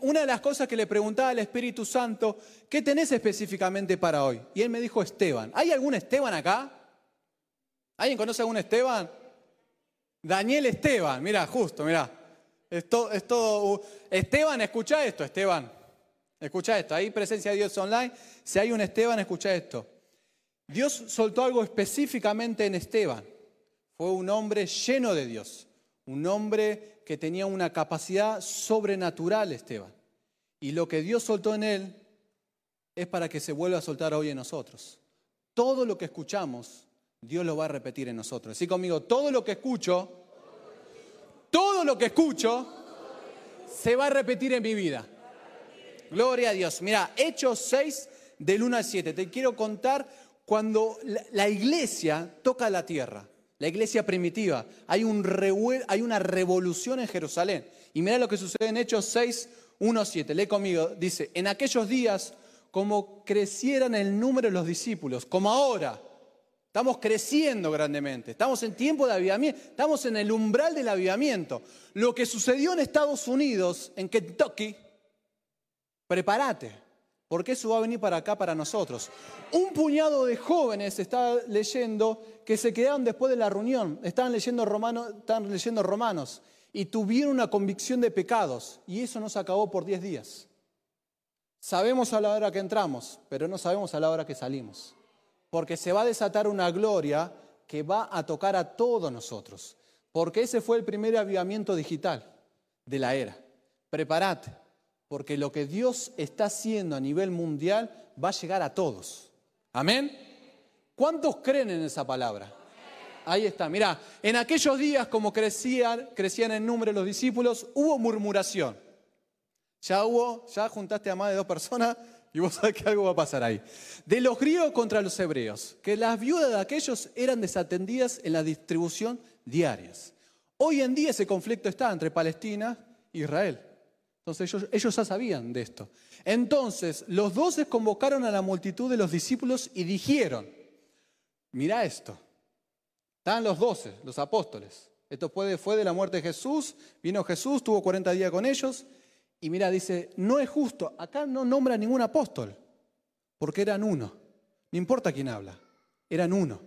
Una de las cosas que le preguntaba al Espíritu Santo, ¿qué tenés específicamente para hoy? Y él me dijo Esteban. ¿Hay algún Esteban acá? ¿Alguien conoce a algún Esteban? Daniel Esteban, mira, justo, mira. Es todo, es todo. Esteban, escucha esto, Esteban. Escucha esto. Hay presencia de Dios online. Si hay un Esteban, escucha esto. Dios soltó algo específicamente en Esteban. Fue un hombre lleno de Dios. Un hombre que tenía una capacidad sobrenatural, Esteban. Y lo que Dios soltó en él es para que se vuelva a soltar hoy en nosotros. Todo lo que escuchamos, Dios lo va a repetir en nosotros. Así conmigo, todo lo que escucho, todo lo que escucho, se va a repetir en mi vida. Gloria a Dios. Mira, Hechos 6 del 1 al 7. Te quiero contar cuando la iglesia toca la tierra la iglesia primitiva. Hay, un hay una revolución en Jerusalén. Y mira lo que sucede en Hechos 6, 1, 7. Lee conmigo. Dice, en aquellos días, como crecieran el número de los discípulos, como ahora, estamos creciendo grandemente, estamos en tiempo de avivamiento, estamos en el umbral del avivamiento. Lo que sucedió en Estados Unidos, en Kentucky, prepárate porque eso va a venir para acá, para nosotros. Un puñado de jóvenes está leyendo que se quedaron después de la reunión, estaban leyendo, leyendo romanos y tuvieron una convicción de pecados y eso no se acabó por 10 días. Sabemos a la hora que entramos, pero no sabemos a la hora que salimos, porque se va a desatar una gloria que va a tocar a todos nosotros, porque ese fue el primer avivamiento digital de la era. Prepárate porque lo que Dios está haciendo a nivel mundial va a llegar a todos. Amén. ¿Cuántos creen en esa palabra? Ahí está, mirá, en aquellos días como crecían, crecían en número los discípulos, hubo murmuración. Ya hubo, ya juntaste a más de dos personas y vos sabés que algo va a pasar ahí. De los griegos contra los hebreos, que las viudas de aquellos eran desatendidas en la distribución diarias. Hoy en día ese conflicto está entre Palestina e Israel. Entonces ellos, ya sabían de esto. Entonces los doce convocaron a la multitud de los discípulos y dijeron, mira esto, están los doce, los apóstoles. Esto fue, fue de la muerte de Jesús, vino Jesús, tuvo 40 días con ellos y mira, dice, no es justo, acá no nombra ningún apóstol, porque eran uno, no importa quién habla, eran uno.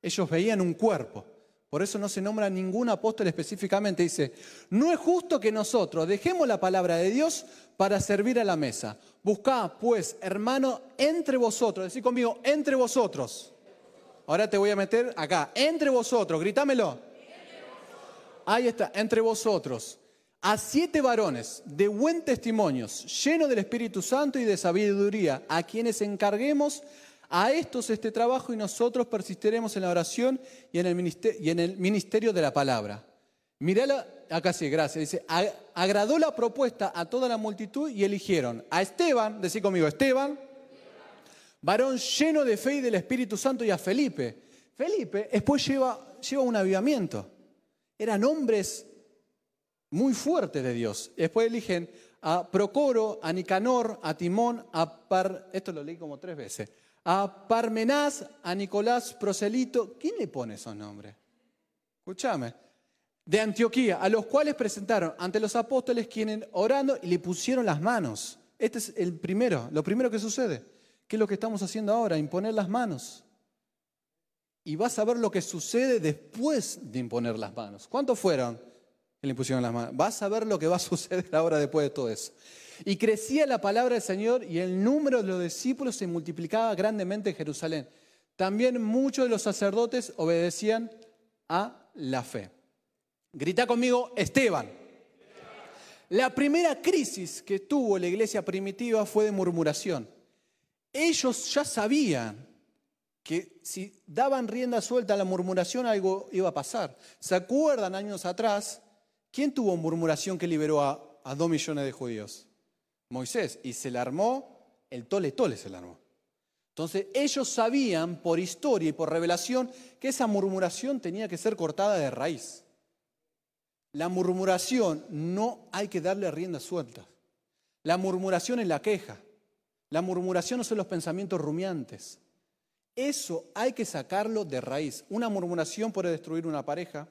Ellos veían un cuerpo. Por eso no se nombra ningún apóstol específicamente. Dice, no es justo que nosotros dejemos la palabra de Dios para servir a la mesa. Buscá, pues, hermano, entre vosotros. Decí conmigo, entre vosotros. Ahora te voy a meter acá, entre vosotros, grítamelo. Ahí está, entre vosotros. A siete varones de buen testimonio, llenos del Espíritu Santo y de sabiduría, a quienes encarguemos a estos este trabajo y nosotros persistiremos en la oración y en el ministerio, y en el ministerio de la palabra. Mirá, acá sí, gracias. Dice, agradó la propuesta a toda la multitud y eligieron a Esteban, decí conmigo, Esteban, varón lleno de fe y del Espíritu Santo, y a Felipe. Felipe después lleva, lleva un avivamiento. Eran hombres muy fuertes de Dios. Después eligen a Procoro, a Nicanor, a Timón, a Par... Esto lo leí como tres veces a Parmenás, a Nicolás Proselito. ¿Quién le pone esos nombres? Escúchame. De Antioquía, a los cuales presentaron ante los apóstoles quienes orando y le pusieron las manos. Este es el primero, lo primero que sucede. ¿Qué es lo que estamos haciendo ahora? Imponer las manos. Y vas a ver lo que sucede después de imponer las manos. ¿Cuántos fueron que le impusieron las manos? Vas a ver lo que va a suceder ahora después de todo eso. Y crecía la palabra del Señor y el número de los discípulos se multiplicaba grandemente en Jerusalén. También muchos de los sacerdotes obedecían a la fe. Grita conmigo, Esteban. La primera crisis que tuvo la iglesia primitiva fue de murmuración. Ellos ya sabían que si daban rienda suelta a la murmuración algo iba a pasar. ¿Se acuerdan años atrás? ¿Quién tuvo murmuración que liberó a, a dos millones de judíos? Moisés y se le armó, el tole tole se le armó. Entonces ellos sabían por historia y por revelación que esa murmuración tenía que ser cortada de raíz. La murmuración no hay que darle rienda suelta. La murmuración es la queja. La murmuración no son los pensamientos rumiantes. Eso hay que sacarlo de raíz. Una murmuración puede destruir una pareja,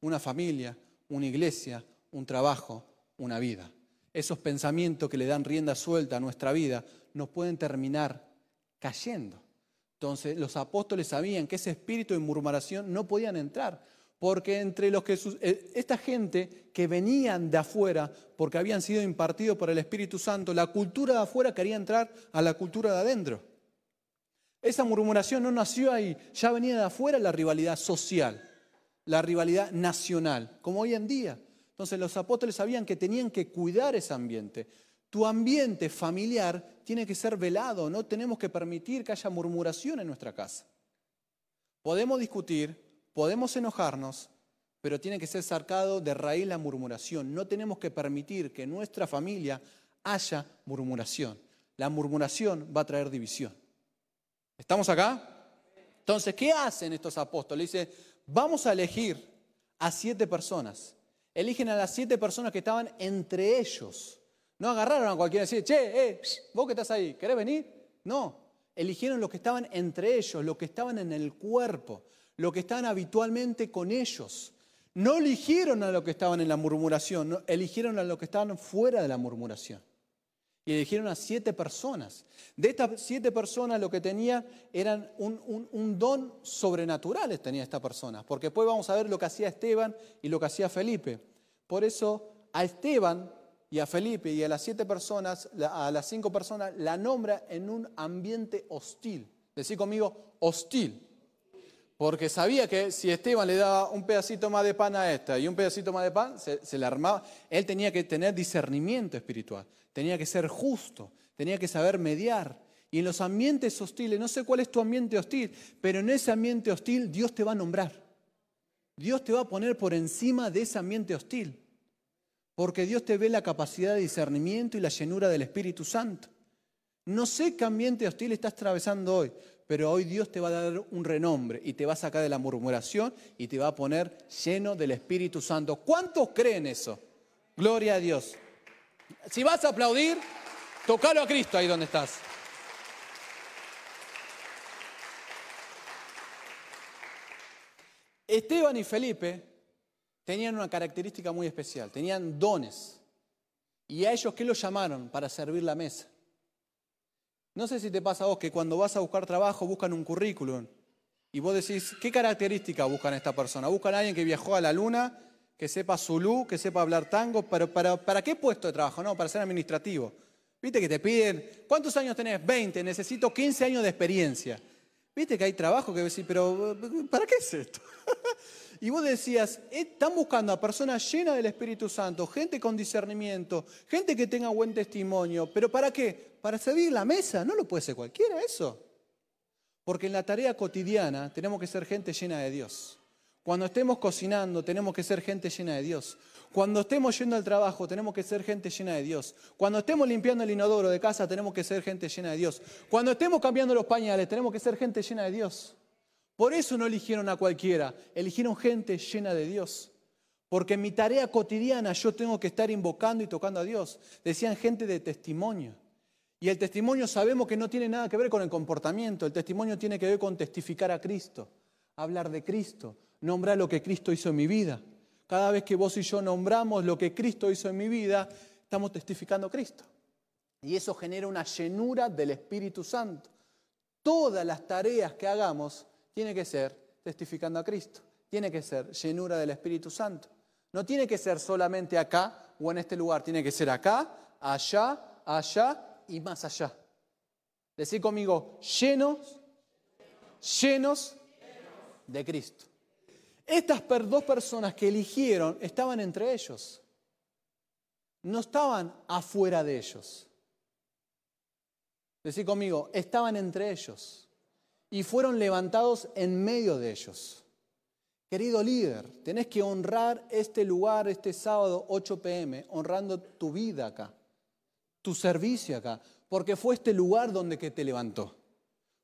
una familia, una iglesia, un trabajo, una vida. Esos pensamientos que le dan rienda suelta a nuestra vida, nos pueden terminar cayendo. Entonces los apóstoles sabían que ese espíritu de murmuración no podían entrar, porque entre los que eh, esta gente que venían de afuera, porque habían sido impartidos por el Espíritu Santo, la cultura de afuera quería entrar a la cultura de adentro. Esa murmuración no nació ahí, ya venía de afuera la rivalidad social, la rivalidad nacional, como hoy en día. Entonces los apóstoles sabían que tenían que cuidar ese ambiente. Tu ambiente familiar tiene que ser velado, no tenemos que permitir que haya murmuración en nuestra casa. Podemos discutir, podemos enojarnos, pero tiene que ser sacado de raíz la murmuración. No tenemos que permitir que en nuestra familia haya murmuración. La murmuración va a traer división. ¿Estamos acá? Entonces, ¿qué hacen estos apóstoles? Dice, vamos a elegir a siete personas eligen a las siete personas que estaban entre ellos. No agarraron a cualquiera y decir, che, eh, vos que estás ahí, ¿querés venir? No, eligieron los que estaban entre ellos, los que estaban en el cuerpo, los que estaban habitualmente con ellos. No eligieron a los que estaban en la murmuración, eligieron a los que estaban fuera de la murmuración. Y eligieron a siete personas. De estas siete personas lo que tenía eran un, don sobrenatural, tenía esta persona. Porque después vamos a ver lo que hacía Esteban y lo que hacía Felipe. Por eso a Esteban y a Felipe y a las siete personas, a las cinco personas, la nombra en un ambiente hostil. Decí conmigo, hostil. Porque sabía que si Esteban le daba un pedacito más de pan a esta y un pedacito más de pan, se, se le armaba. Él tenía que tener discernimiento espiritual tenía que ser justo, tenía que saber mediar. Y en los ambientes hostiles, no sé cuál es tu ambiente hostil, pero en ese ambiente hostil Dios te va a nombrar. Dios te va a poner por encima de ese ambiente hostil. Porque Dios te ve la capacidad de discernimiento y la llenura del Espíritu Santo. No sé qué ambiente hostil estás atravesando hoy, pero hoy Dios te va a dar un renombre y te va a sacar de la murmuración y te va a poner lleno del Espíritu Santo. ¿Cuántos creen eso? Gloria a Dios. Si vas a aplaudir, tocalo a Cristo ahí donde estás. Esteban y Felipe tenían una característica muy especial, tenían dones. ¿Y a ellos qué los llamaron? Para servir la mesa. No sé si te pasa a vos que cuando vas a buscar trabajo buscan un currículum y vos decís, ¿qué característica buscan a esta persona? Buscan a alguien que viajó a la luna que sepa zulú, que sepa hablar tango, pero para, ¿para qué puesto de trabajo? No, para ser administrativo. Viste que te piden, ¿cuántos años tenés? 20, necesito 15 años de experiencia. Viste que hay trabajo que decís, pero ¿para qué es esto? y vos decías, están buscando a personas llenas del Espíritu Santo, gente con discernimiento, gente que tenga buen testimonio, pero ¿para qué? Para servir la mesa, no lo puede ser cualquiera eso. Porque en la tarea cotidiana tenemos que ser gente llena de Dios. Cuando estemos cocinando, tenemos que ser gente llena de Dios. Cuando estemos yendo al trabajo, tenemos que ser gente llena de Dios. Cuando estemos limpiando el inodoro de casa, tenemos que ser gente llena de Dios. Cuando estemos cambiando los pañales, tenemos que ser gente llena de Dios. Por eso no eligieron a cualquiera, eligieron gente llena de Dios. Porque en mi tarea cotidiana yo tengo que estar invocando y tocando a Dios. Decían gente de testimonio. Y el testimonio sabemos que no tiene nada que ver con el comportamiento, el testimonio tiene que ver con testificar a Cristo, hablar de Cristo, nombrar lo que Cristo hizo en mi vida. Cada vez que vos y yo nombramos lo que Cristo hizo en mi vida, estamos testificando a Cristo. Y eso genera una llenura del Espíritu Santo. Todas las tareas que hagamos tiene que ser testificando a Cristo. Tiene que ser llenura del Espíritu Santo. No tiene que ser solamente acá o en este lugar. Tiene que ser acá, allá, allá y más allá. Decir conmigo, llenos, llenos de Cristo. Estas dos personas que eligieron estaban entre ellos. No estaban afuera de ellos. Decir conmigo, estaban entre ellos y fueron levantados en medio de ellos. Querido líder, tenés que honrar este lugar este sábado 8 pm, honrando tu vida acá, tu servicio acá, porque fue este lugar donde que te levantó.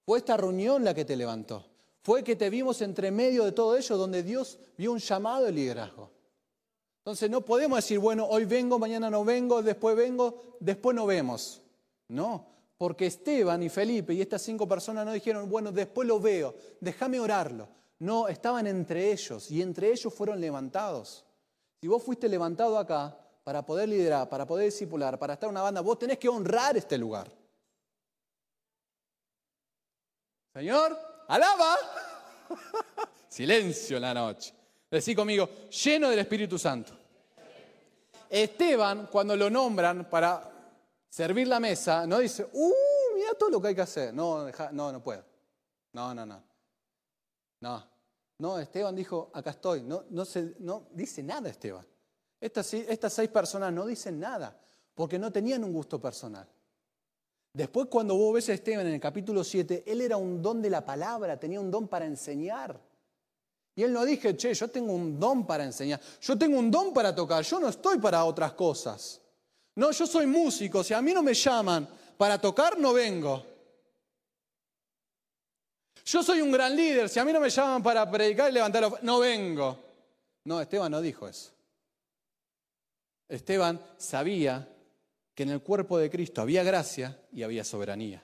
Fue esta reunión la que te levantó. Fue que te vimos entre medio de todo ello, donde Dios vio un llamado de liderazgo. Entonces no podemos decir, bueno, hoy vengo, mañana no vengo, después vengo, después no vemos. No, porque Esteban y Felipe y estas cinco personas no dijeron, bueno, después lo veo, déjame orarlo. No, estaban entre ellos y entre ellos fueron levantados. Si vos fuiste levantado acá, para poder liderar, para poder discipular, para estar en una banda, vos tenés que honrar este lugar. Señor, alaba. Silencio en la noche. Decí conmigo, lleno del Espíritu Santo. Esteban, cuando lo nombran para servir la mesa, no dice, uh, mira todo lo que hay que hacer. No, no, no puedo. No, no, no. No, no, Esteban dijo, acá estoy. No, no, se, no dice nada Esteban. Estas, estas seis personas no dicen nada porque no tenían un gusto personal. Después cuando vos ves a Esteban en el capítulo 7, él era un don de la palabra, tenía un don para enseñar. Y él no dije, che, yo tengo un don para enseñar, yo tengo un don para tocar, yo no estoy para otras cosas. No, yo soy músico, si a mí no me llaman para tocar, no vengo. Yo soy un gran líder, si a mí no me llaman para predicar y levantar, no vengo. No, Esteban no dijo eso. Esteban sabía que en el cuerpo de Cristo había gracia y había soberanía.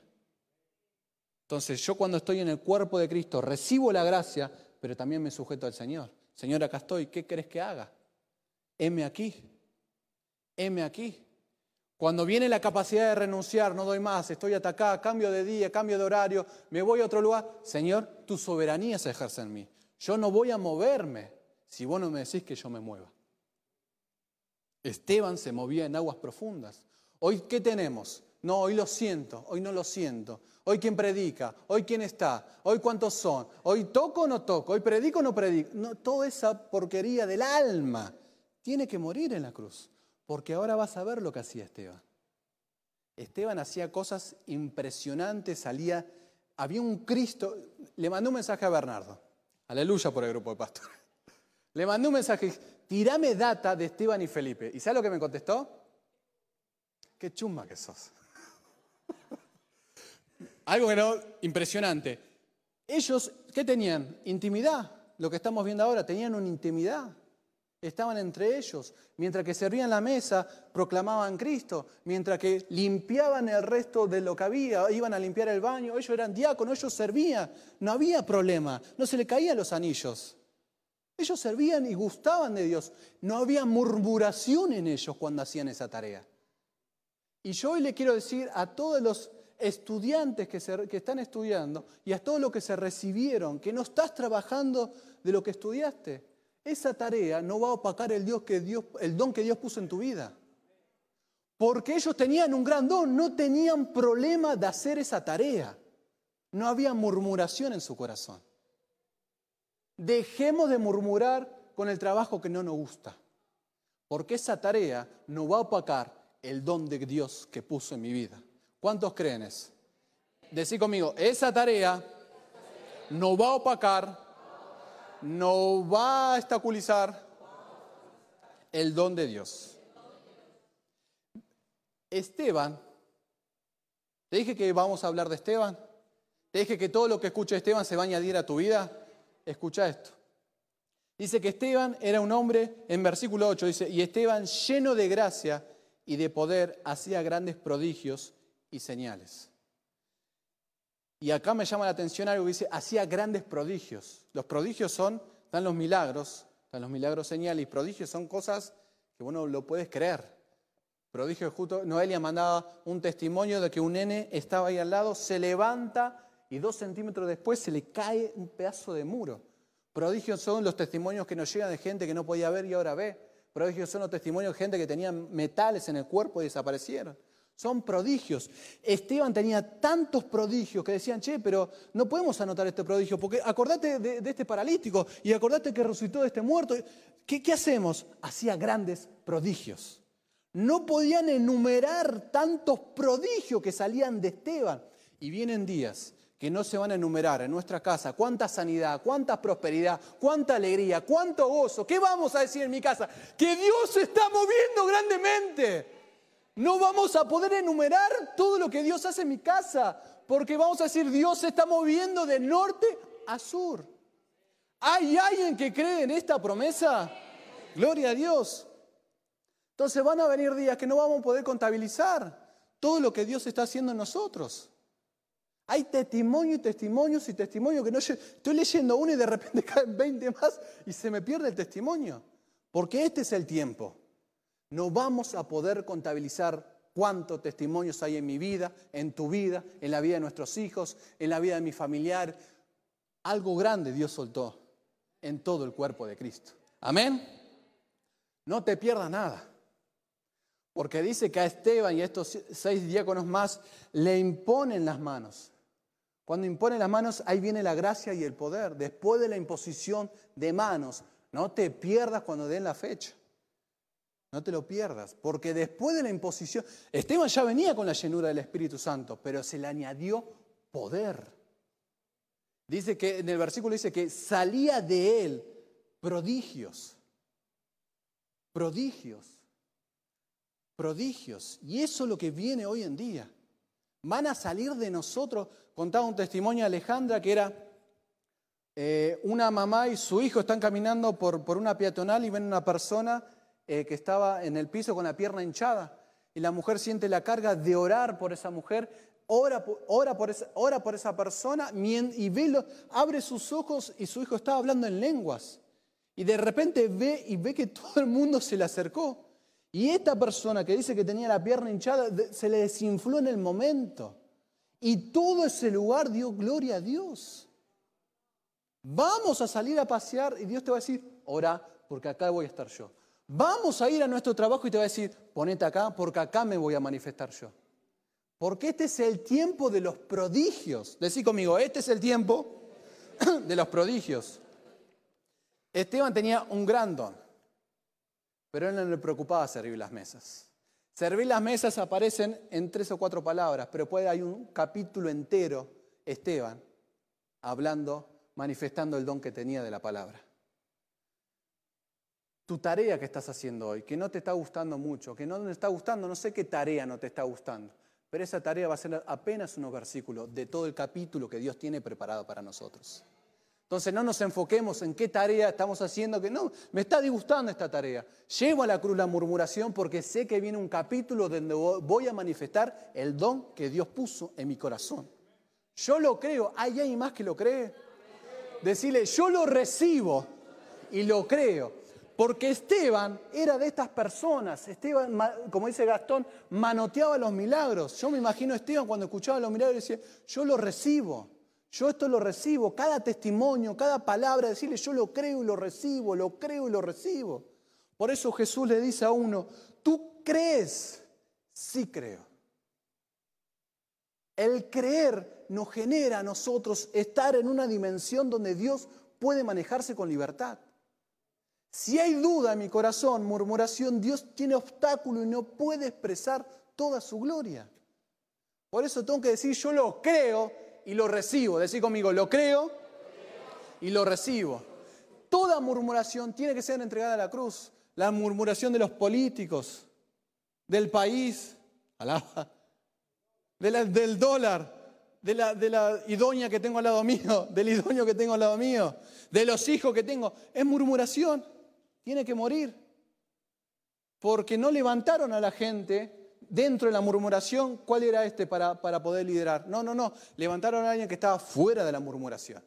Entonces yo cuando estoy en el cuerpo de Cristo recibo la gracia, pero también me sujeto al Señor. Señor, acá estoy, ¿qué crees que haga? Heme aquí, heme aquí. Cuando viene la capacidad de renunciar, no doy más, estoy atacada, cambio de día, cambio de horario, me voy a otro lugar, Señor, tu soberanía se ejerce en mí. Yo no voy a moverme si vos no me decís que yo me mueva. Esteban se movía en aguas profundas. Hoy, ¿qué tenemos? No, hoy lo siento, hoy no lo siento. Hoy quién predica, hoy quién está, hoy cuántos son, hoy toco o no toco, hoy predico o no predico. No, toda esa porquería del alma tiene que morir en la cruz, porque ahora vas a ver lo que hacía Esteban. Esteban hacía cosas impresionantes, salía, había un Cristo, le mandó un mensaje a Bernardo, aleluya por el grupo de pastores. Le mandó un mensaje, tirame data de Esteban y Felipe. ¿Y sabes lo que me contestó? Qué chumba que sos. Algo que no, impresionante. Ellos, ¿qué tenían? Intimidad. Lo que estamos viendo ahora, tenían una intimidad. Estaban entre ellos. Mientras que servían la mesa, proclamaban Cristo. Mientras que limpiaban el resto de lo que había, iban a limpiar el baño. Ellos eran diáconos, ellos servían. No había problema. No se le caían los anillos. Ellos servían y gustaban de Dios. No había murmuración en ellos cuando hacían esa tarea. Y yo hoy le quiero decir a todos los estudiantes que, están estudiando y a todos los que se recibieron, que no estás trabajando de lo que estudiaste, esa tarea no va a opacar el, el don que Dios puso en tu vida. Porque ellos tenían un gran don, no tenían problema de hacer esa tarea. No había murmuración en su corazón. Dejemos de murmurar con el trabajo que no nos gusta, porque esa tarea no va a opacar el don de Dios que puso en mi vida. ¿Cuántos creen eso? Decí conmigo, esa tarea no va a opacar, no va a estaculizar el don de Dios. Esteban, te dije que vamos a hablar de Esteban, te dije que todo lo que escucha Esteban se va a añadir a tu vida. Escucha esto. Dice que Esteban era un hombre, en versículo 8 dice, y Esteban lleno de gracia y de poder hacía grandes prodigios y señales. Y acá me llama la atención algo que dice, hacía grandes prodigios. Los prodigios son, están los milagros, están los milagros señales, y prodigios son cosas que uno lo puedes creer. Prodigios justo, Noelia mandaba un testimonio de que un nene estaba ahí al lado, se levanta y dos centímetros después se le cae un pedazo de muro. Prodigios son los testimonios que nos llegan de gente que no podía ver y ahora ve. Prodigios son los testimonios de gente que tenía metales en el cuerpo y desaparecieron. Son prodigios. Esteban tenía tantos prodigios que decían, che, pero no podemos anotar este prodigio, porque acordate de, este paralítico y acordate que resucitó de este muerto. ¿Qué, ¿Qué hacemos? Hacía grandes prodigios. No podían enumerar tantos prodigios que salían de Esteban. Y vienen días que no se van a enumerar en nuestra casa cuánta sanidad, cuánta prosperidad, cuánta alegría, cuánto gozo. ¿Qué vamos a decir en mi casa? Que Dios se está moviendo grandemente. No vamos a poder enumerar todo lo que Dios hace en mi casa, porque vamos a decir Dios se está moviendo de norte a sur. ¿Hay alguien que cree en esta promesa? Gloria a Dios. Entonces van a venir días que no vamos a poder contabilizar todo lo que Dios está haciendo en nosotros. Hay testimonios y testimonios y testimonios que no estoy leyendo uno y de repente caen 20 más y se me pierde el testimonio. Porque este es el tiempo No vamos a poder contabilizar cuántos testimonios hay en mi vida, en tu vida, en la vida de nuestros hijos, en la vida de mi familiar. Algo grande Dios soltó en todo el cuerpo de Cristo. Amén. No te pierdas nada. Porque dice que a Esteban y a estos seis diáconos más le imponen las manos. Cuando imponen las manos, ahí viene la gracia y el poder. Después de la imposición de manos, no te pierdas cuando den la fecha. No te lo pierdas, porque después de la imposición, Esteban ya venía con la llenura del Espíritu Santo, pero se le añadió poder. Dice que en el versículo dice que salía de él prodigios. Prodigios prodigios. Y eso es lo que viene hoy en día. Van a salir de nosotros. Contaba un testimonio de Alejandra que era eh, una mamá y su hijo están caminando por, por una peatonal y ven una persona eh, que estaba en el piso con la pierna hinchada. Y la mujer siente la carga de orar por esa mujer, ora, por, esa, ora por esa persona y ve, abre sus ojos y su hijo estaba hablando en lenguas. Y de repente ve y ve que todo el mundo se le acercó. Y esta persona que dice que tenía la pierna hinchada se le desinfló en el momento. Y todo ese lugar dio gloria a Dios. Vamos a salir a pasear y Dios te va a decir, ora, porque acá voy a estar yo. Vamos a ir a nuestro trabajo y te va a decir, ponete acá, porque acá me voy a manifestar yo. Porque este es el tiempo de los prodigios. Decí conmigo, este es el tiempo de los prodigios. Esteban tenía un gran don pero él no le preocupaba servir las mesas. Servir las mesas aparecen en tres o cuatro palabras, pero puede hay un capítulo entero, Esteban, hablando, manifestando el don que tenía de la palabra. Tu tarea que estás haciendo hoy, que no te está gustando mucho, que no te está gustando, no sé qué tarea no te está gustando, pero esa tarea va a ser apenas unos versículos de todo el capítulo que Dios tiene preparado para nosotros. Entonces no nos enfoquemos en qué tarea estamos haciendo, que no, me está disgustando esta tarea. Llevo a la cruz la murmuración porque sé que viene un capítulo donde voy a manifestar el don que Dios puso en mi corazón. Yo lo creo, ¿hay alguien más que lo cree? Decirle, yo lo recibo y lo creo. Porque Esteban era de estas personas. Esteban, como dice Gastón, manoteaba los milagros. Yo me imagino a Esteban cuando escuchaba los milagros decía, yo lo recibo. Yo esto lo recibo, cada testimonio, cada palabra, decirle yo lo creo y lo recibo, lo creo y lo recibo. Por eso Jesús le dice a uno, tú crees, sí creo. El creer nos genera a nosotros estar en una dimensión donde Dios puede manejarse con libertad. Si hay duda en mi corazón, murmuración, Dios tiene obstáculo y no puede expresar toda su gloria. Por eso tengo que decir, yo lo creo y lo recibo. Decir conmigo, lo creo y lo recibo. Toda murmuración tiene que ser entregada a la cruz. La murmuración de los políticos, del país, del dólar, de la, de la idónea que tengo al lado mío, del idóneo que tengo al lado mío, de los hijos que tengo. Es murmuración. Tiene que morir. Porque no levantaron a la gente dentro de la murmuración, ¿cuál era este para, poder liderar? No, no, no. Levantaron a alguien que estaba fuera de la murmuración.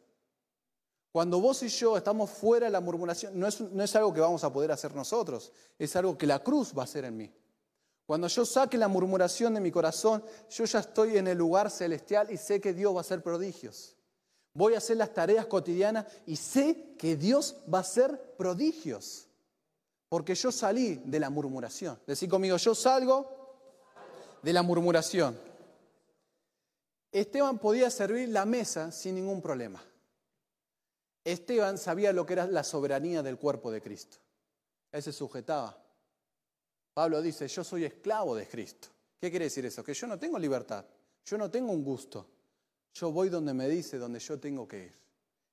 Cuando vos y yo estamos fuera de la murmuración, no es, no es algo que vamos a poder hacer nosotros, es algo que la cruz va a hacer en mí. Cuando yo saque la murmuración de mi corazón, yo ya estoy en el lugar celestial y sé que Dios va a hacer prodigios. Voy a hacer las tareas cotidianas y sé que Dios va a hacer prodigios. Porque yo salí de la murmuración. Decir conmigo, yo salgo de la murmuración. Esteban podía servir la mesa sin ningún problema. Esteban sabía lo que era la soberanía del cuerpo de Cristo. Él se sujetaba. Pablo dice, yo soy esclavo de Cristo. ¿Qué quiere decir eso? Que yo no tengo libertad, yo no tengo un gusto. Yo voy donde me dice, donde yo tengo que ir.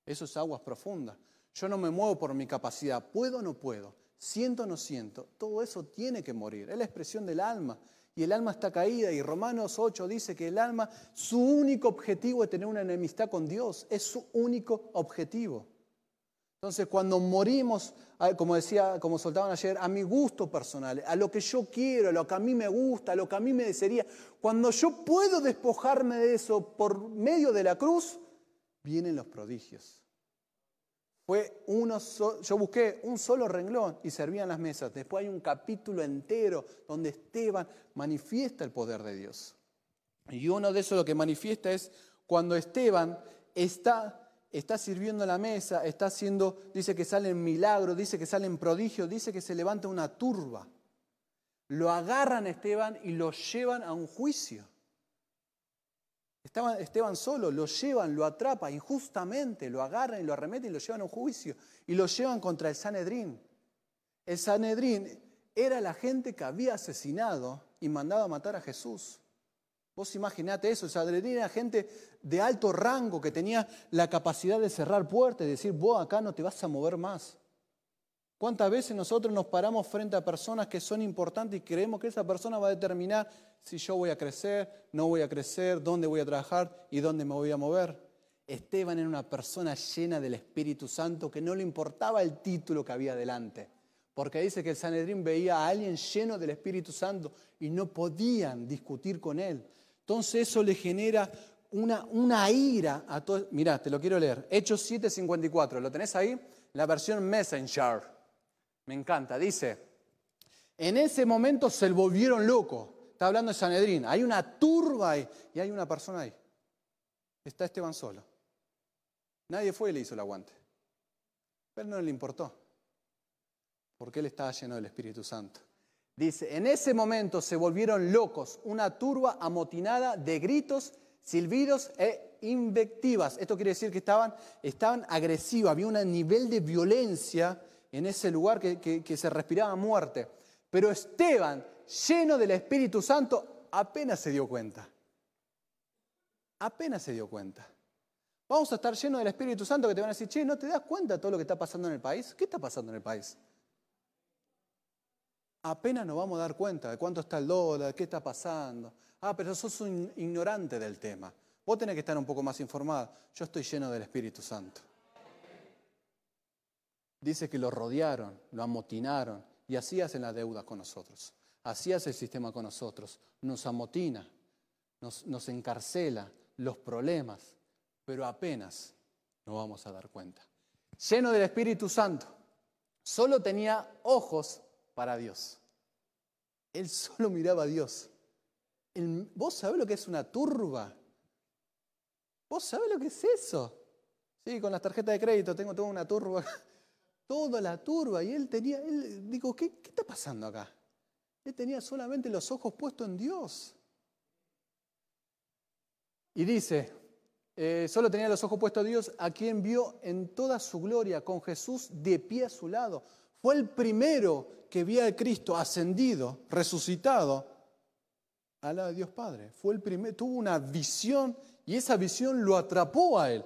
Eso es aguas profundas. Yo no me muevo por mi capacidad. ¿Puedo o no puedo? ¿Siento o no siento? Todo eso tiene que morir. Es la expresión del alma y el alma está caída. Y Romanos 8 dice que el alma, su único objetivo es tener una enemistad con Dios, es su único objetivo. Entonces, cuando morimos, como decía, como soltaban ayer, a mi gusto personal, a lo que yo quiero, a lo que a mí me gusta, a lo que a mí me desearía, cuando yo puedo despojarme de eso por medio de la cruz, vienen los prodigios. Fue uno yo busqué un solo renglón y servían las mesas. Después hay un capítulo entero donde Esteban manifiesta el poder de Dios. Y uno de esos lo que manifiesta es cuando Esteban está, está sirviendo la mesa, está haciendo, dice que salen milagros, dice que salen prodigios, dice que se levanta una turba. Lo agarran Esteban y lo llevan a un juicio. Esteban, solo, lo llevan, lo atrapa injustamente, lo agarran y lo arremeten y lo llevan a un juicio y lo llevan contra el Sanedrín. El Sanedrín era la gente que había asesinado y mandado a matar a Jesús. Vos imaginate eso, el Sanedrín era gente de alto rango que tenía la capacidad de cerrar puertas y decir, vos acá no te vas a mover más. ¿Cuántas veces nosotros nos paramos frente a personas que son importantes y creemos que esa persona va a determinar si yo voy a crecer, no voy a crecer, dónde voy a trabajar y dónde me voy a mover? Esteban era una persona llena del Espíritu Santo que no le importaba el título que había delante, porque dice que el Sanedrín veía a alguien lleno del Espíritu Santo y no podían discutir con él. Entonces eso le genera una, una ira a todos. Mirá, te lo quiero leer. Hechos 7:54, ¿lo tenés ahí? La versión Messenger. Me encanta. Dice, en ese momento se volvieron locos. Está hablando de Sanedrín. Hay una turba ahí y hay una persona ahí. Está Esteban solo. Nadie fue y le hizo el aguante. Pero no le importó. Porque él estaba lleno del Espíritu Santo. Dice, en ese momento se volvieron locos, una turba amotinada de gritos, silbidos e invectivas. Esto quiere decir que estaban, estaban agresivos, había un nivel de violencia en ese lugar que, se respiraba muerte. Pero Esteban, lleno del Espíritu Santo, apenas se dio cuenta. Apenas se dio cuenta. Vamos a estar llenos del Espíritu Santo que te van a decir, che, ¿no te das cuenta de todo lo que está pasando en el país? ¿Qué está pasando en el país? Apenas nos vamos a dar cuenta de cuánto está el dólar, qué está pasando. Ah, pero sos un ignorante del tema. Vos tenés que estar un poco más informado. Yo estoy lleno del Espíritu Santo dice que lo rodearon, lo amotinaron y así hacen la deuda con nosotros. Así hace el sistema con nosotros. Nos amotina, nos, nos encarcela los problemas, pero apenas nos vamos a dar cuenta. Lleno del Espíritu Santo, solo tenía ojos para Dios. Él solo miraba a Dios. ¿Vos sabés lo que es una turba? ¿Vos sabés lo que es eso? Sí, con las tarjetas de crédito tengo toda una turba toda la turba y él tenía, él digo, ¿qué, está pasando acá? Él tenía solamente los ojos puestos en Dios. Y dice, eh, solo tenía los ojos puestos en Dios, a quien vio en toda su gloria, con Jesús de pie a su lado. Fue el primero que vio a Cristo ascendido, resucitado, al lado de Dios Padre. Fue el primero, tuvo una visión y esa visión lo atrapó a él.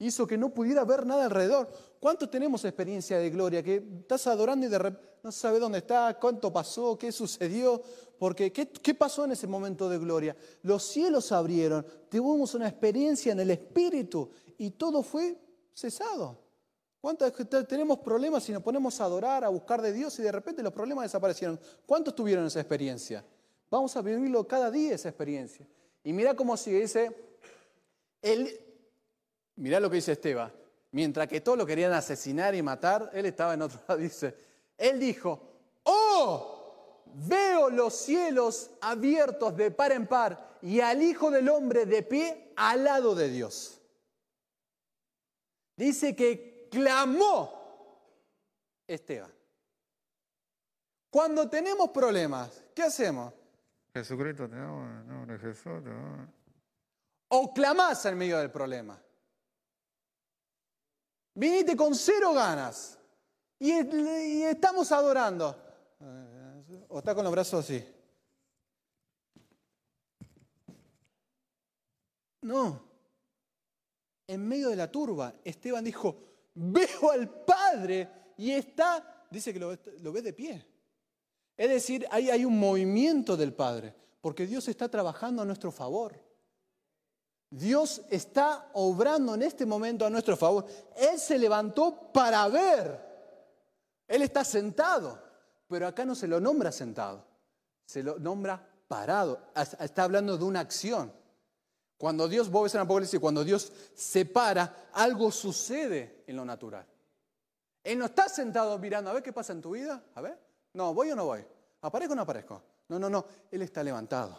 Hizo que no pudiera ver nada alrededor. ¿Cuántos tenemos experiencia de gloria? Que estás adorando y de repente no sabes dónde está, cuánto pasó, qué sucedió, porque ¿qué, ¿qué, pasó en ese momento de gloria? Los cielos abrieron, tuvimos una experiencia en el Espíritu y todo fue cesado. ¿Cuántos tenemos problemas si nos ponemos a adorar, a buscar de Dios y de repente los problemas desaparecieron? ¿Cuántos tuvieron esa experiencia? Vamos a vivirlo cada día esa experiencia. Y mira cómo sigue, dice, mirá lo que dice Esteban, mientras que todos lo querían asesinar y matar, él estaba en otro lado. Dice, él dijo, oh, veo los cielos abiertos de par en par y al Hijo del Hombre de pie al lado de Dios. Dice que clamó Esteban. Cuando tenemos problemas, ¿qué hacemos? Jesucristo te amo, nombre de Jesús O clamás en medio del problema. Viniste con cero ganas y, estamos adorando. O está con los brazos así. No. En medio de la turba, Esteban dijo, veo al Padre y está, dice que lo, ve de pie. Es decir, hay un movimiento del Padre, porque Dios está trabajando a nuestro favor. Dios está obrando en este momento a nuestro favor. Él se levantó para ver. Él está sentado, pero acá no se lo nombra sentado, se lo nombra parado. Está hablando de una acción. Cuando Dios, vos ves en Apocalipsis, cuando Dios se para, algo sucede en lo natural. Él no está sentado mirando a ver qué pasa en tu vida. A ver, no, voy o no voy. ¿Aparezco o no aparezco? No, no, no. Él está levantado.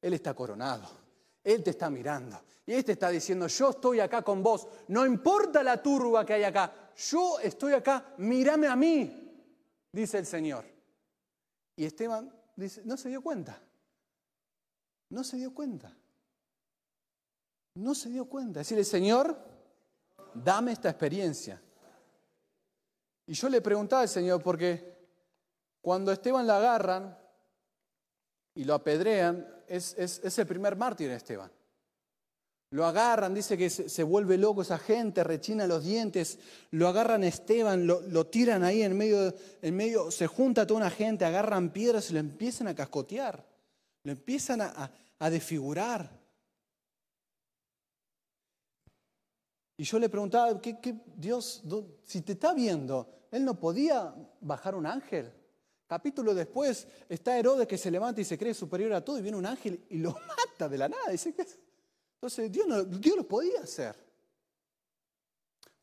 Él está coronado. Él te está mirando. Y Él te está diciendo, yo estoy acá con vos. No importa la turba que hay acá. Yo estoy acá. Mírame a mí, dice el Señor. Y Esteban dice, no se dio cuenta. No se dio cuenta. No se dio cuenta. Decirle, Señor, dame esta experiencia. Y yo le preguntaba al Señor, porque cuando Esteban la agarran y lo apedrean, es, el primer mártir Esteban. Lo agarran, dice que se, vuelve loco esa gente, rechina los dientes, lo agarran a Esteban, lo, tiran ahí en medio, en medio, se junta toda una gente, agarran piedras y lo empiezan a cascotear, lo empiezan a desfigurar. Y yo le preguntaba, ¿qué, Dios, si te está viendo, ¿él no podía bajar un ángel? Capítulo después está Herodes que se levanta y se cree superior a todo y viene un ángel y lo mata de la nada. Dice, Entonces Dios, no, Dios lo podía hacer.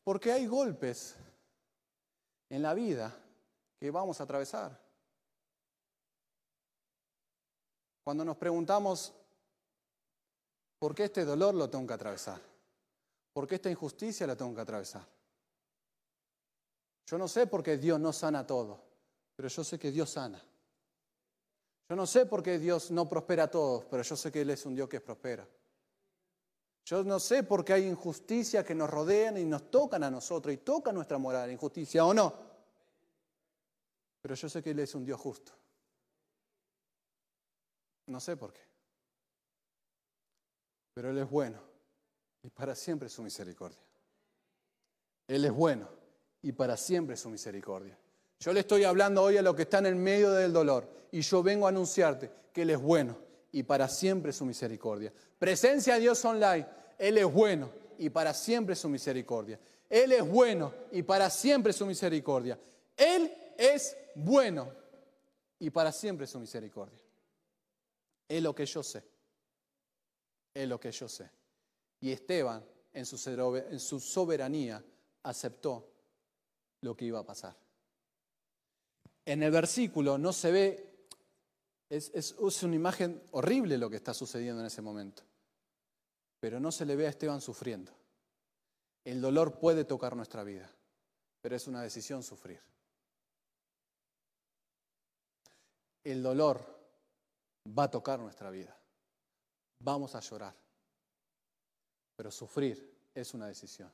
Porque hay golpes en la vida que vamos a atravesar. Cuando nos preguntamos, ¿por qué este dolor lo tengo que atravesar? ¿Por qué esta injusticia la tengo que atravesar? Yo no sé por qué Dios no sana todo, pero yo sé que Dios sana. Yo no sé por qué Dios no prospera a todos, pero yo sé que Él es un Dios que prospera. Yo no sé por qué hay injusticias que nos rodean y nos tocan a nosotros y tocan nuestra moral, injusticia o no. Pero yo sé que Él es un Dios justo. No sé por qué. Pero Él es bueno y para siempre su misericordia. Él es bueno y para siempre su misericordia. Yo le estoy hablando hoy a lo que está en medio del dolor y yo vengo a anunciarte que Él es bueno y para siempre su misericordia. Presencia de Dios online, Él es bueno y para siempre su misericordia. Él es bueno y para siempre su misericordia. Él es bueno y para siempre su misericordia. Es lo que yo sé. Es lo que yo sé. Y Esteban, en su soberanía, aceptó lo que iba a pasar. En el versículo no se ve, es, es, una imagen horrible lo que está sucediendo en ese momento, pero no se le ve a Esteban sufriendo. El dolor puede tocar nuestra vida, pero es una decisión sufrir. El dolor va a tocar nuestra vida. Vamos a llorar pero sufrir es una decisión.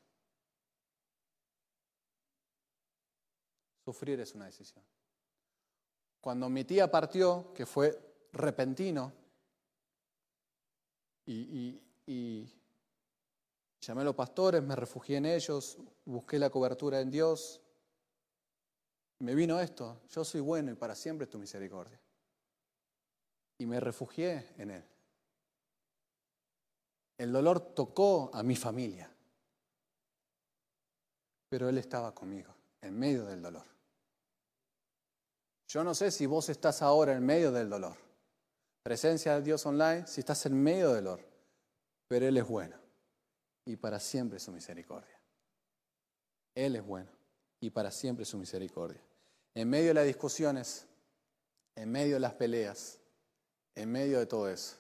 Sufrir es una decisión. Cuando mi tía partió, que fue repentino, y, llamé a los pastores, me refugié en ellos, busqué la cobertura en Dios, me vino esto, yo soy bueno y para siempre tu misericordia. Y me refugié en Él. El dolor tocó a mi familia, pero Él estaba conmigo, en medio del dolor. Yo no sé si vos estás ahora en medio del dolor. Presencia de Dios online, si estás en medio del dolor, pero Él es bueno y para siempre su misericordia. Él es bueno y para siempre su misericordia. En medio de las discusiones, en medio de las peleas, en medio de todo eso,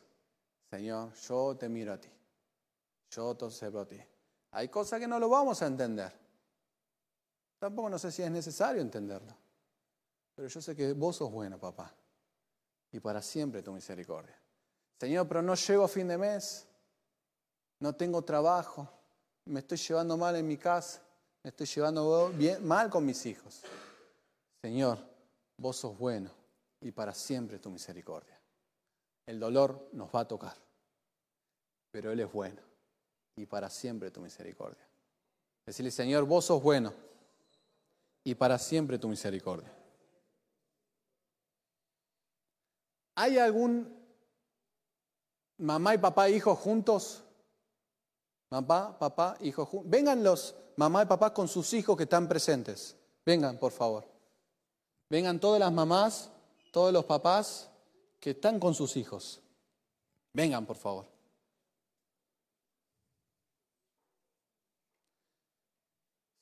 Señor, yo te miro a ti. Yo te observo a ti. Hay cosas que no lo vamos a entender. Tampoco no sé si es necesario entenderlo. Pero yo sé que vos sos bueno, papá. Y para siempre tu misericordia. Señor, pero no llego a fin de mes. No tengo trabajo. Me estoy llevando mal en mi casa. Me estoy llevando mal con mis hijos. Señor, vos sos bueno y para siempre tu misericordia. El dolor nos va a tocar, pero Él es bueno y para siempre tu misericordia. Decirle, Señor, vos sos bueno y para siempre tu misericordia. ¿Hay algún mamá y papá, hijo juntos? Mamá, papá, hijo juntos. Vengan los mamá y papá con sus hijos que están presentes. Vengan, por favor. Vengan todas las mamás, todos los papás que están con sus hijos. Vengan, por favor.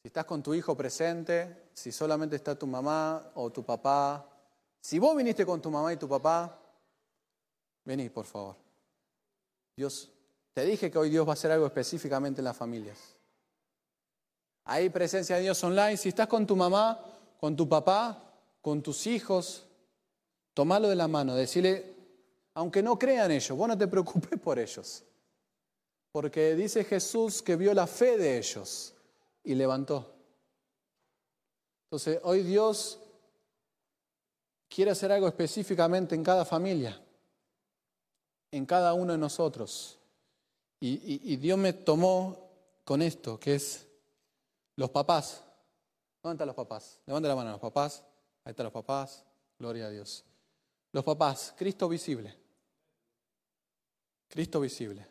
Si estás con tu hijo presente, si solamente está tu mamá o tu papá, si vos viniste con tu mamá y tu papá, vení, por favor. Dios, te dije que hoy Dios va a hacer algo específicamente en las familias. Hay presencia de Dios online. Si estás con tu mamá, con tu papá, con tus hijos, tomalo de la mano, decirle, aunque no crean ellos, vos no te preocupes por ellos. Porque dice Jesús que vio la fe de ellos y levantó. Entonces, hoy Dios quiere hacer algo específicamente en cada familia, en cada uno de nosotros. Y, y Dios me tomó con esto, que es los papás. ¿Dónde están los papás? Levanta la mano los papás. Ahí están los papás. Gloria a Dios. Los papás, Cristo visible. Cristo visible.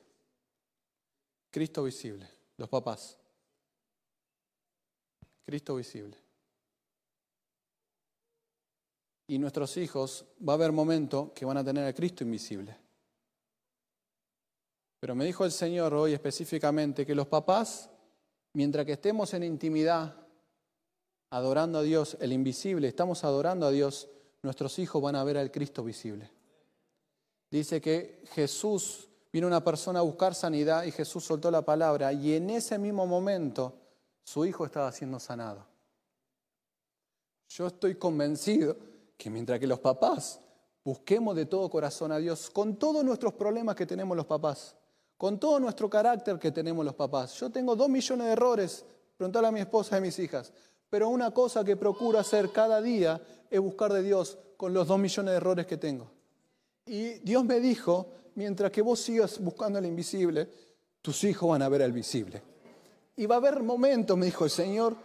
Cristo visible. Los papás. Cristo visible. Y nuestros hijos va a haber momentos que van a tener a Cristo invisible. Pero me dijo el Señor hoy específicamente que los papás, mientras que estemos en intimidad, adorando a Dios, el invisible, estamos adorando a Dios, nuestros hijos van a ver al Cristo visible. Dice que Jesús vino una persona a buscar sanidad y Jesús soltó la palabra y en ese mismo momento su hijo estaba siendo sanado. Yo estoy convencido que mientras que los papás busquemos de todo corazón a Dios, con todos nuestros problemas que tenemos los papás, con todo nuestro carácter que tenemos los papás, yo tengo dos millones de errores, preguntarle a mi esposa y a mis hijas, pero una cosa que procuro hacer cada día es buscar de Dios con los dos millones de errores que tengo. Y Dios me dijo, mientras que vos sigas buscando el invisible, tus hijos van a ver el visible. Y va a haber momentos, me dijo el Señor,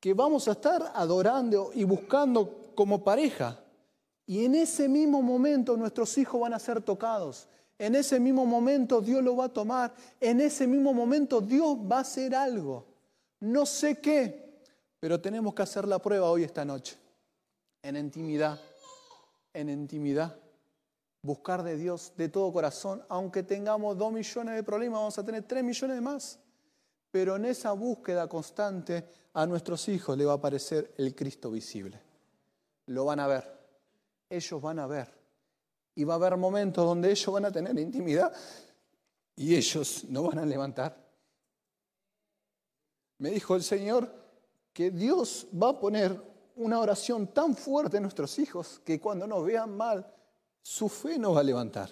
que vamos a estar adorando y buscando como pareja. Y en ese mismo momento nuestros hijos van a ser tocados. En ese mismo momento Dios lo va a tomar. En ese mismo momento Dios va a hacer algo. No sé qué, pero tenemos que hacer la prueba hoy, esta noche, en intimidad, en intimidad. Buscar de Dios de todo corazón, aunque tengamos dos millones de problemas, vamos a tener tres millones de más. Pero en esa búsqueda constante a nuestros hijos le va a aparecer el Cristo visible. Lo van a ver, ellos van a ver. Y va a haber momentos donde ellos van a tener intimidad y ellos no van a levantar. Me dijo el Señor, que Dios va a poner una oración tan fuerte en nuestros hijos que cuando nos vean mal, su fe nos va a levantar.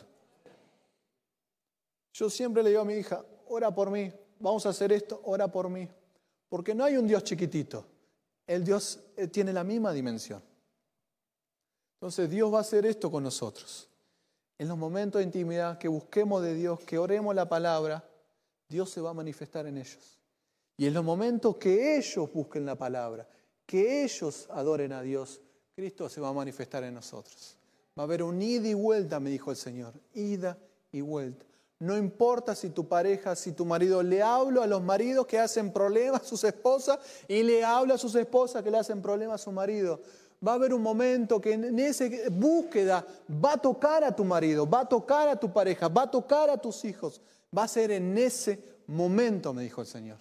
Yo siempre le digo a mi hija, ora por mí, vamos a hacer esto, ora por mí. Porque no hay un Dios chiquitito, el Dios eh, tiene la misma dimensión. Entonces Dios va a hacer esto con nosotros. En los momentos de intimidad que busquemos de Dios, que oremos la palabra, Dios se va a manifestar en ellos. Y en los momentos que ellos busquen la palabra, que ellos adoren a Dios, Cristo se va a manifestar en nosotros. Va a haber un ida y vuelta, me dijo el Señor, ida y vuelta. No importa si tu pareja, si tu marido, le hablo a los maridos que hacen problemas a sus esposas y le hablo a sus esposas que le hacen problemas a su marido. Va a haber un momento que en esa búsqueda va a tocar a tu marido, va a tocar a tu pareja, va a tocar a tus hijos. Va a ser en ese momento, me dijo el Señor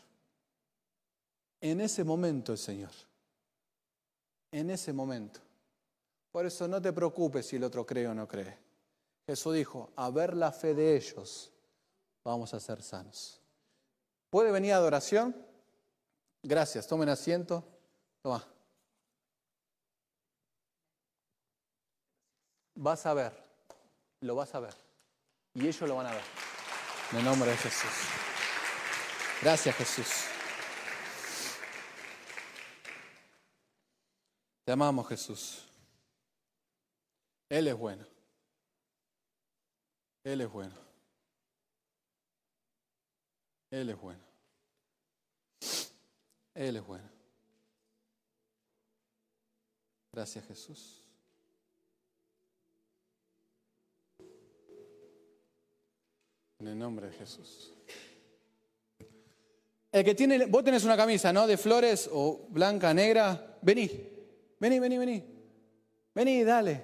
en ese momento el Señor. En ese momento. Por eso no te preocupes si el otro cree o no cree. Jesús dijo, a ver la fe de ellos, vamos a ser sanos. ¿Puede venir adoración? Gracias, tomen asiento. Toma. Vas a ver, lo vas a ver. Y ellos lo van a ver. En el nombre de Jesús. Gracias Jesús. Te amamos, Jesús. Él es bueno. Él es bueno. Él es bueno. Él es bueno. Gracias, Jesús. En el nombre de Jesús. El que tiene, vos tenés una camisa, ¿no? De flores o blanca, negra. Vení, vení, vení, vení. Vení, dale.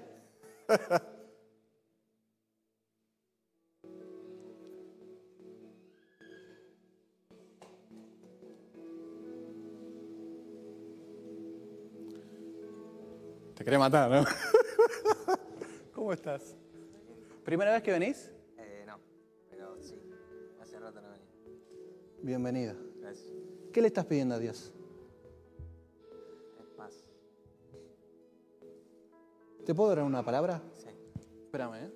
Te querés matar, ¿no? ¿Cómo estás? ¿Primera vez que venís? Bienvenida. Gracias. ¿Qué le estás pidiendo a Dios? Es paz. ¿Te puedo dar una palabra? Sí. Espérame, ¿eh?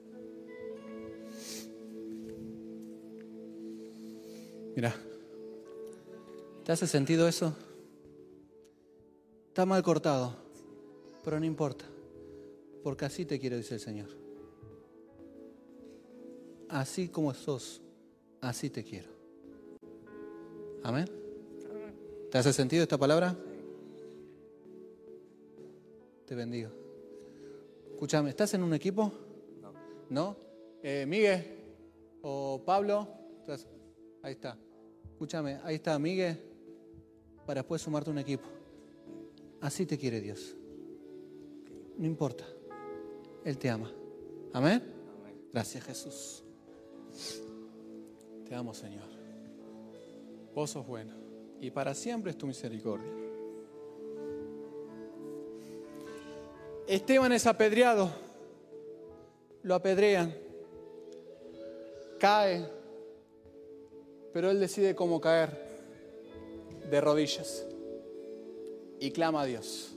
Mira, ¿te hace sentido eso? Está mal cortado, pero no importa, porque así te quiero, dice el Señor. Así como sos, así te quiero. Amén. ¿Te hace sentido esta palabra? Te bendigo. Escúchame, ¿estás en un equipo? No. ¿No? Eh, Miguel o Pablo, ahí está. Escúchame, ahí está Miguel para después sumarte a un equipo. Así te quiere Dios. No importa. Él te ama. Amén. Amén. Gracias Jesús. Te amo Señor. Vos sos bueno y para siempre es tu misericordia. Esteban es apedreado. Lo apedrean. Cae. Pero él decide cómo caer. De rodillas. Y clama a Dios.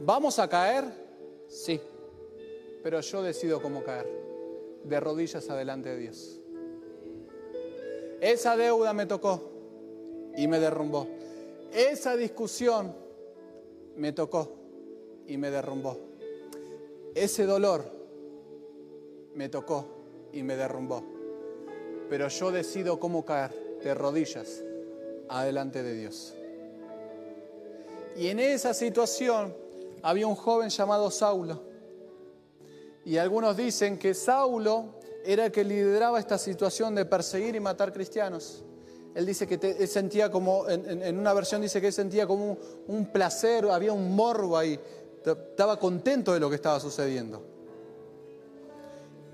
¿Vamos a caer? Sí. Pero yo decido cómo caer. De rodillas adelante de Dios. Esa deuda me tocó y me derrumbó. Esa discusión me tocó y me derrumbó. Ese dolor me tocó y me derrumbó. Pero yo decido cómo caer de rodillas adelante de Dios. Y en esa situación había un joven llamado Saulo. Y algunos dicen que Saulo era el que lideraba esta situación de perseguir y matar cristianos. Él dice que él sentía como, en, una versión dice que él sentía como un, placer, había un morbo ahí. Estaba contento de lo que estaba sucediendo.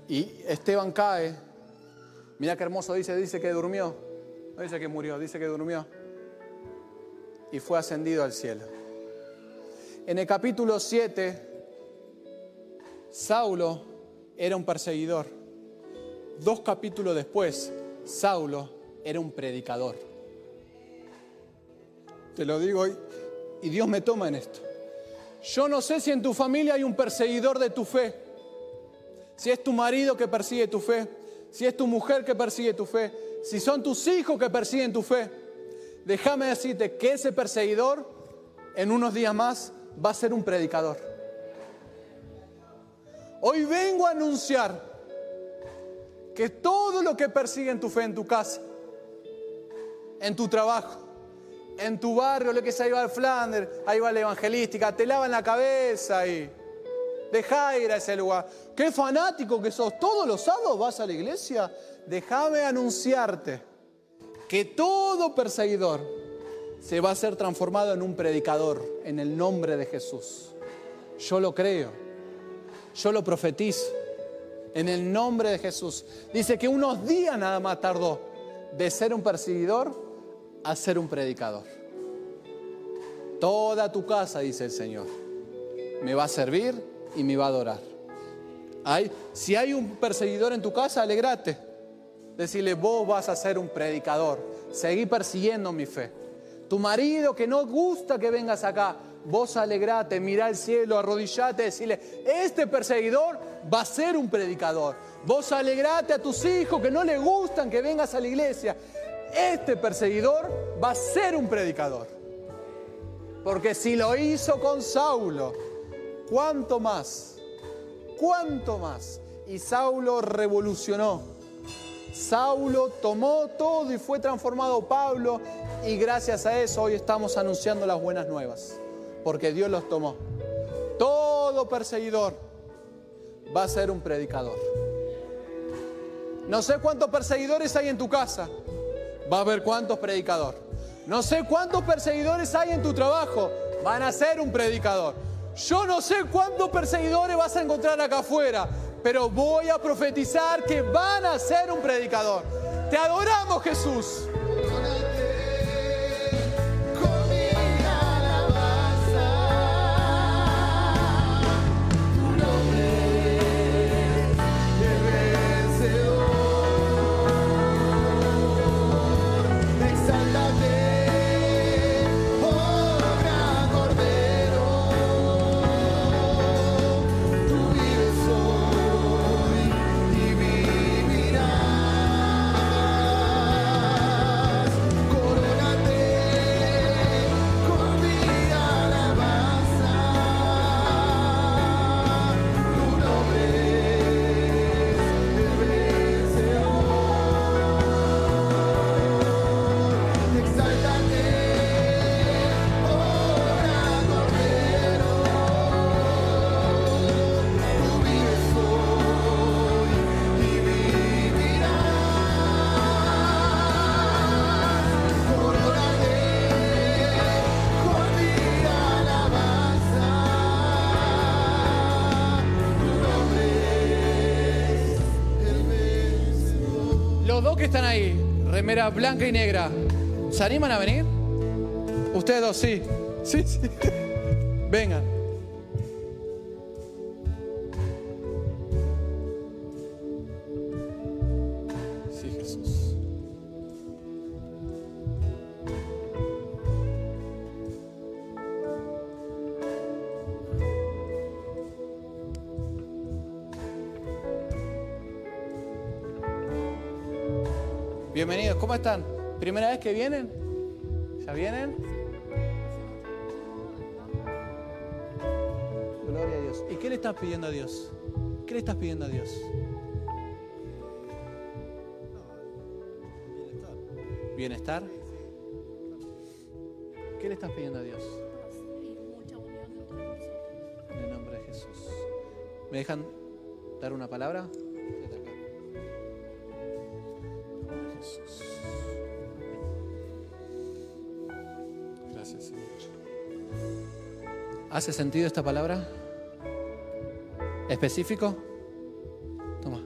Y Esteban cae. Mira qué hermoso dice, dice que durmió. No dice que murió, dice que durmió. Y fue ascendido al cielo. En el capítulo 7, Saulo era un perseguidor. Dos capítulos después, Saulo era un predicador. Te lo digo y, y Dios me toma en esto. Yo no sé si en tu familia hay un perseguidor de tu fe. Si es tu marido que persigue tu fe, si es tu mujer que persigue tu fe, si son tus hijos que persiguen tu fe. Déjame decirte que ese perseguidor en unos días más va a ser un predicador. Hoy vengo a anunciar que todo lo que persiguen tu fe en tu casa, en tu trabajo, en tu barrio, lo que es ahí va el Flanders, ahí va la evangelística, te lavan la cabeza y deja ir a ese lugar. Qué fanático que sos, todos los sábados vas a la iglesia. Déjame anunciarte que todo perseguidor se va a ser transformado en un predicador en el nombre de Jesús. Yo lo creo, yo lo profetizo en el nombre de Jesús. Dice que unos días nada más tardó de ser un perseguidor a ser un predicador. Toda tu casa, dice el Señor, me va a servir y me va a adorar. Si hay un perseguidor en tu casa, alegrate. Decirle, vos vas a ser un predicador. Seguí persiguiendo mi fe. Tu marido que no gusta que vengas acá, vos alegrate, mira al cielo, arrodillate, decirle, este perseguidor va a ser un predicador. Vos alegrate a tus hijos que no le gustan que vengas a la iglesia. Este perseguidor va a ser un predicador. Porque si lo hizo con Saulo, ¿cuánto más? ¿Cuánto más? Y Saulo revolucionó. Saulo tomó todo y fue transformado Pablo y gracias a eso hoy estamos anunciando las buenas nuevas, porque Dios los tomó. Todo perseguidor va a ser un predicador. No sé cuántos perseguidores hay en tu casa, va a haber cuántos predicadores. No sé cuántos perseguidores hay en tu trabajo, van a ser un predicador. Yo no sé cuántos perseguidores vas a encontrar acá afuera, pero voy a profetizar que van a ser un predicador. Te adoramos Jesús. Están ahí, remera blanca y negra, ¿se animan a venir? Ustedes dos, sí. Sí, sí. Vengan. ¿Cómo están? ¿Primera vez que vienen? ¿Ya vienen? Gloria a Dios. ¿Y qué le estás pidiendo a Dios? ¿Qué le estás pidiendo a Dios? Bienestar. ¿Qué le estás pidiendo a Dios? En el nombre de Jesús. ¿Me dejan dar una palabra? ¿Hace sentido esta palabra? ¿Específico? Toma.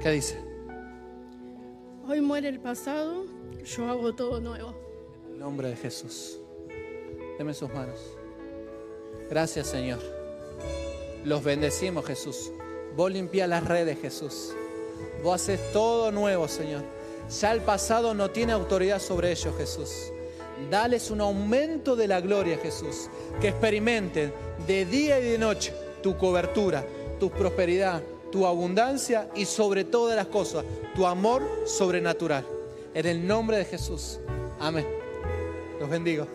¿Qué dice? Hoy muere el pasado, yo hago todo nuevo. En el nombre de Jesús. Deme sus manos. Gracias, Señor. Los bendecimos, Jesús. Vos limpias las redes, Jesús. Vos haces todo nuevo, Señor. Ya el pasado no tiene autoridad sobre ellos, Jesús. Dales un aumento de la gloria, Jesús. Que experimenten de día y de noche tu cobertura, tu prosperidad, tu abundancia y sobre todas las cosas, tu amor sobrenatural. En el nombre de Jesús. Amén. Los bendigo.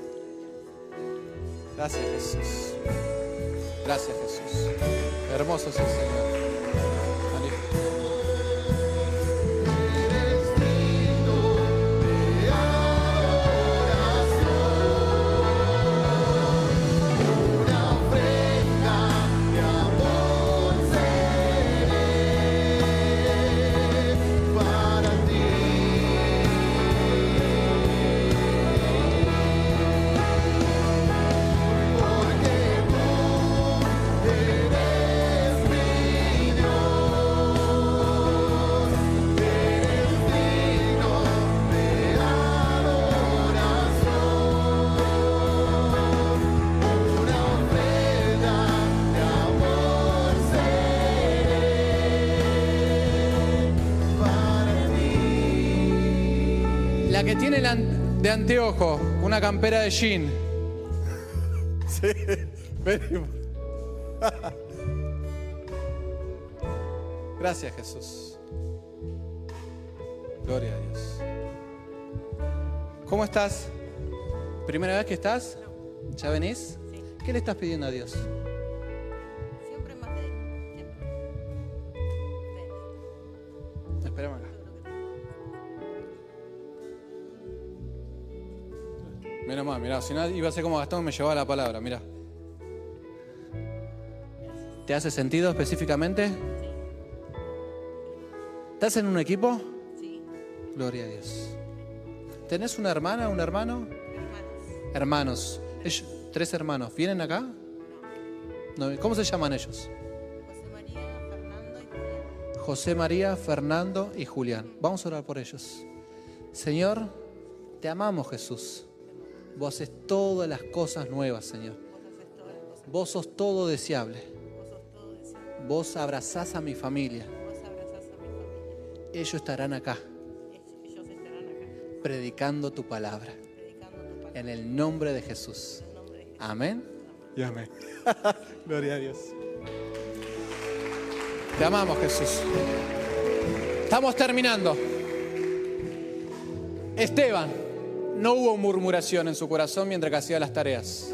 Gracias Jesús. Gracias Jesús. Hermoso es el Señor. Que tiene de anteojo, una campera de jean. Sí. Gracias Jesús. Gloria a Dios. ¿Cómo estás? ¿Primera vez que estás? ¿Ya venís? ¿Qué le estás pidiendo a Dios? Mirá, si no iba a ser como Gastón me llevaba la palabra, mirá. ¿Te hace sentido específicamente? ¿Estás en un equipo? Sí, Gloria a Dios. ¿Tenés una hermana, un hermano? hermanos. Hermanos. Ellos- tres hermanos. ¿Vienen acá? No, ¿Cómo se llaman ellos? José María, Fernando y Julián. José María, Fernando y Julián. Vamos a orar por ellos. Señor, te amamos Jesús. Vos haces todas las cosas nuevas, Señor. Vos sos todo deseable. Vos abrazás a mi familia. Ellos estarán acá predicando tu palabra. predicando tu palabra. En el nombre de Jesús. En el nombre de Jesús. Amén. Y amén. Gloria a Dios. Te amamos, Jesús. Estamos terminando. Esteban, no hubo murmuración en su corazón mientras que hacía las tareas.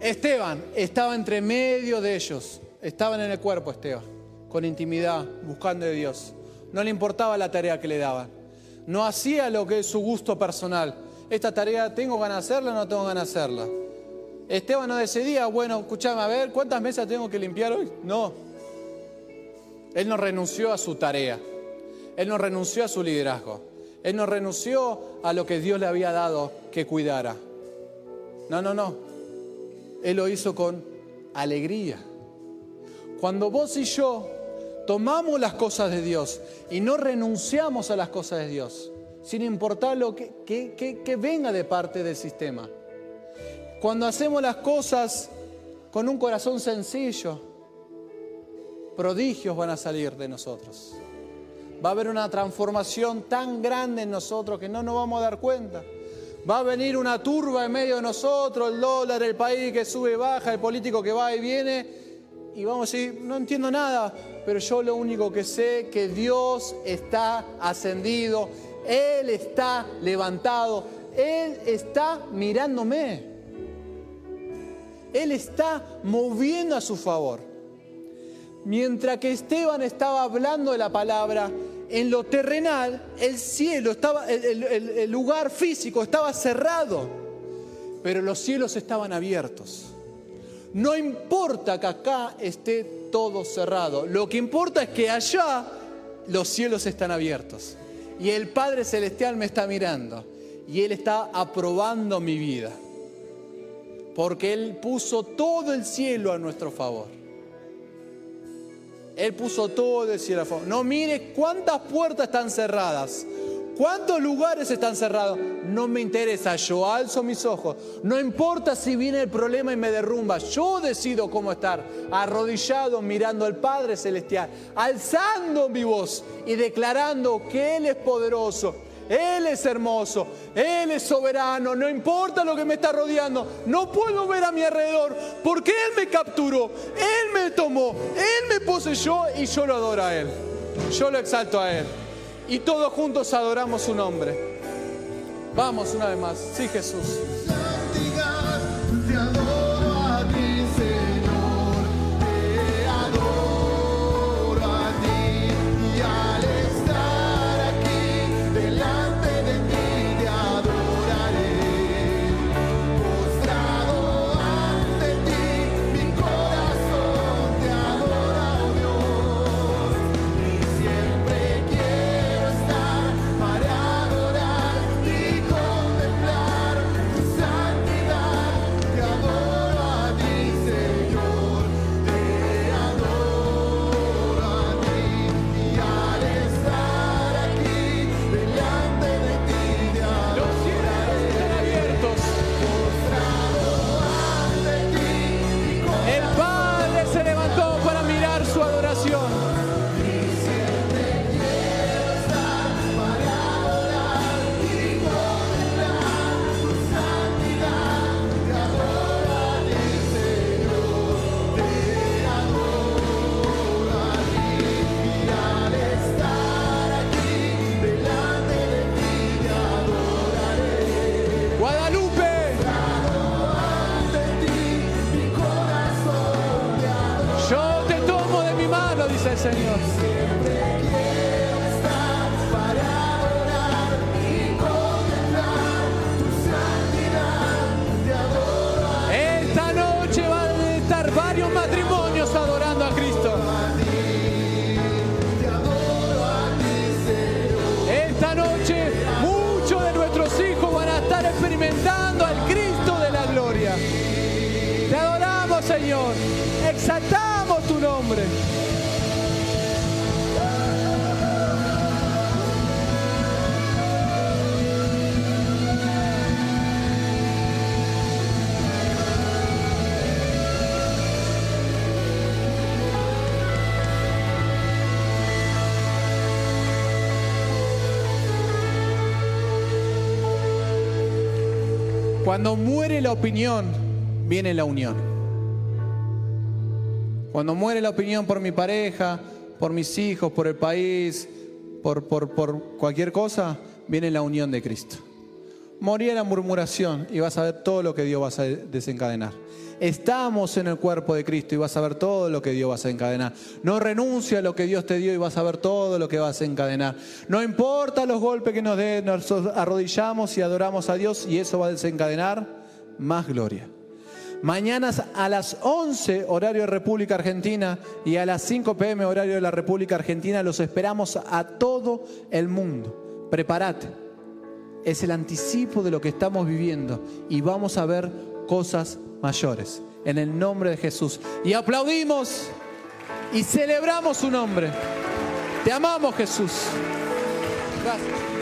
Esteban estaba entre medio de ellos. Estaban en el cuerpo, Esteban, con intimidad, buscando de Dios. No le importaba la tarea que le daban. No hacía lo que es su gusto personal. Esta tarea, ¿tengo ganas de hacerla o no tengo ganas de hacerla? Esteban no decidía, bueno, escúchame, a ver, ¿cuántas mesas tengo que limpiar hoy? No. Él no renunció a su tarea. Él no renunció a su liderazgo. Él no renunció a lo que Dios le había dado que cuidara. No, no, no. Él lo hizo con alegría. Cuando vos y yo tomamos las cosas de Dios y no renunciamos a las cosas de Dios, sin importar lo que, que- que- que venga de parte del sistema. Cuando hacemos las cosas con un corazón sencillo, prodigios van a salir de nosotros. Va a haber una transformación tan grande en nosotros que no nos vamos a dar cuenta. Va a venir una turba en medio de nosotros, el dólar, el país que sube y baja, el político que va y viene, y vamos a decir, no entiendo nada, pero yo lo único que sé que Dios está ascendido, Él está levantado, Él está mirándome, Él está moviendo a su favor. Mientras que Esteban estaba hablando de la palabra, en lo terrenal, el cielo estaba, el, el- lugar físico estaba cerrado, pero los cielos estaban abiertos. No importa que acá esté todo cerrado, lo que importa es que allá los cielos están abiertos y el Padre Celestial me está mirando y Él está aprobando mi vida, porque Él puso todo el cielo a nuestro favor. Él puso todo el cielo a. No mire cuántas puertas están cerradas. ¿Cuántos lugares están cerrados? No me interesa, yo alzo mis ojos. No importa si viene el problema y me derrumba, yo decido cómo estar. Arrodillado mirando al Padre Celestial, alzando mi voz y declarando que Él es poderoso, Él es hermoso, Él es soberano, no importa lo que me está rodeando, no puedo ver a mi alrededor porque Él me capturó, Él me tomó, Él me poseyó y yo lo adoro a Él. Yo lo exalto a Él. Y todos juntos adoramos su nombre. Vamos una vez más. Sí, Jesús. Cuando muere la opinión, viene la unión. Cuando muere la opinión por mi pareja, por mis hijos, por el país, por, por, por cualquier cosa, viene la unión de Cristo. Moría la murmuración y vas a ver todo lo que Dios va a desencadenar. Estamos en el cuerpo de Cristo y vas a ver todo lo que Dios va a desencadenar. No renuncia a lo que Dios te dio y vas a ver todo lo que va a desencadenar. No importa los golpes que nos den, nos arrodillamos y adoramos a Dios y eso va a desencadenar más gloria. Mañana a las 11 horario de República Argentina y a las 5 pm horario de la República Argentina los esperamos a todo el mundo. Prepárate. Es el anticipo de lo que estamos viviendo y vamos a ver cosas mayores. En el nombre de Jesús. Y aplaudimos y celebramos su nombre. Te amamos, Jesús. Gracias.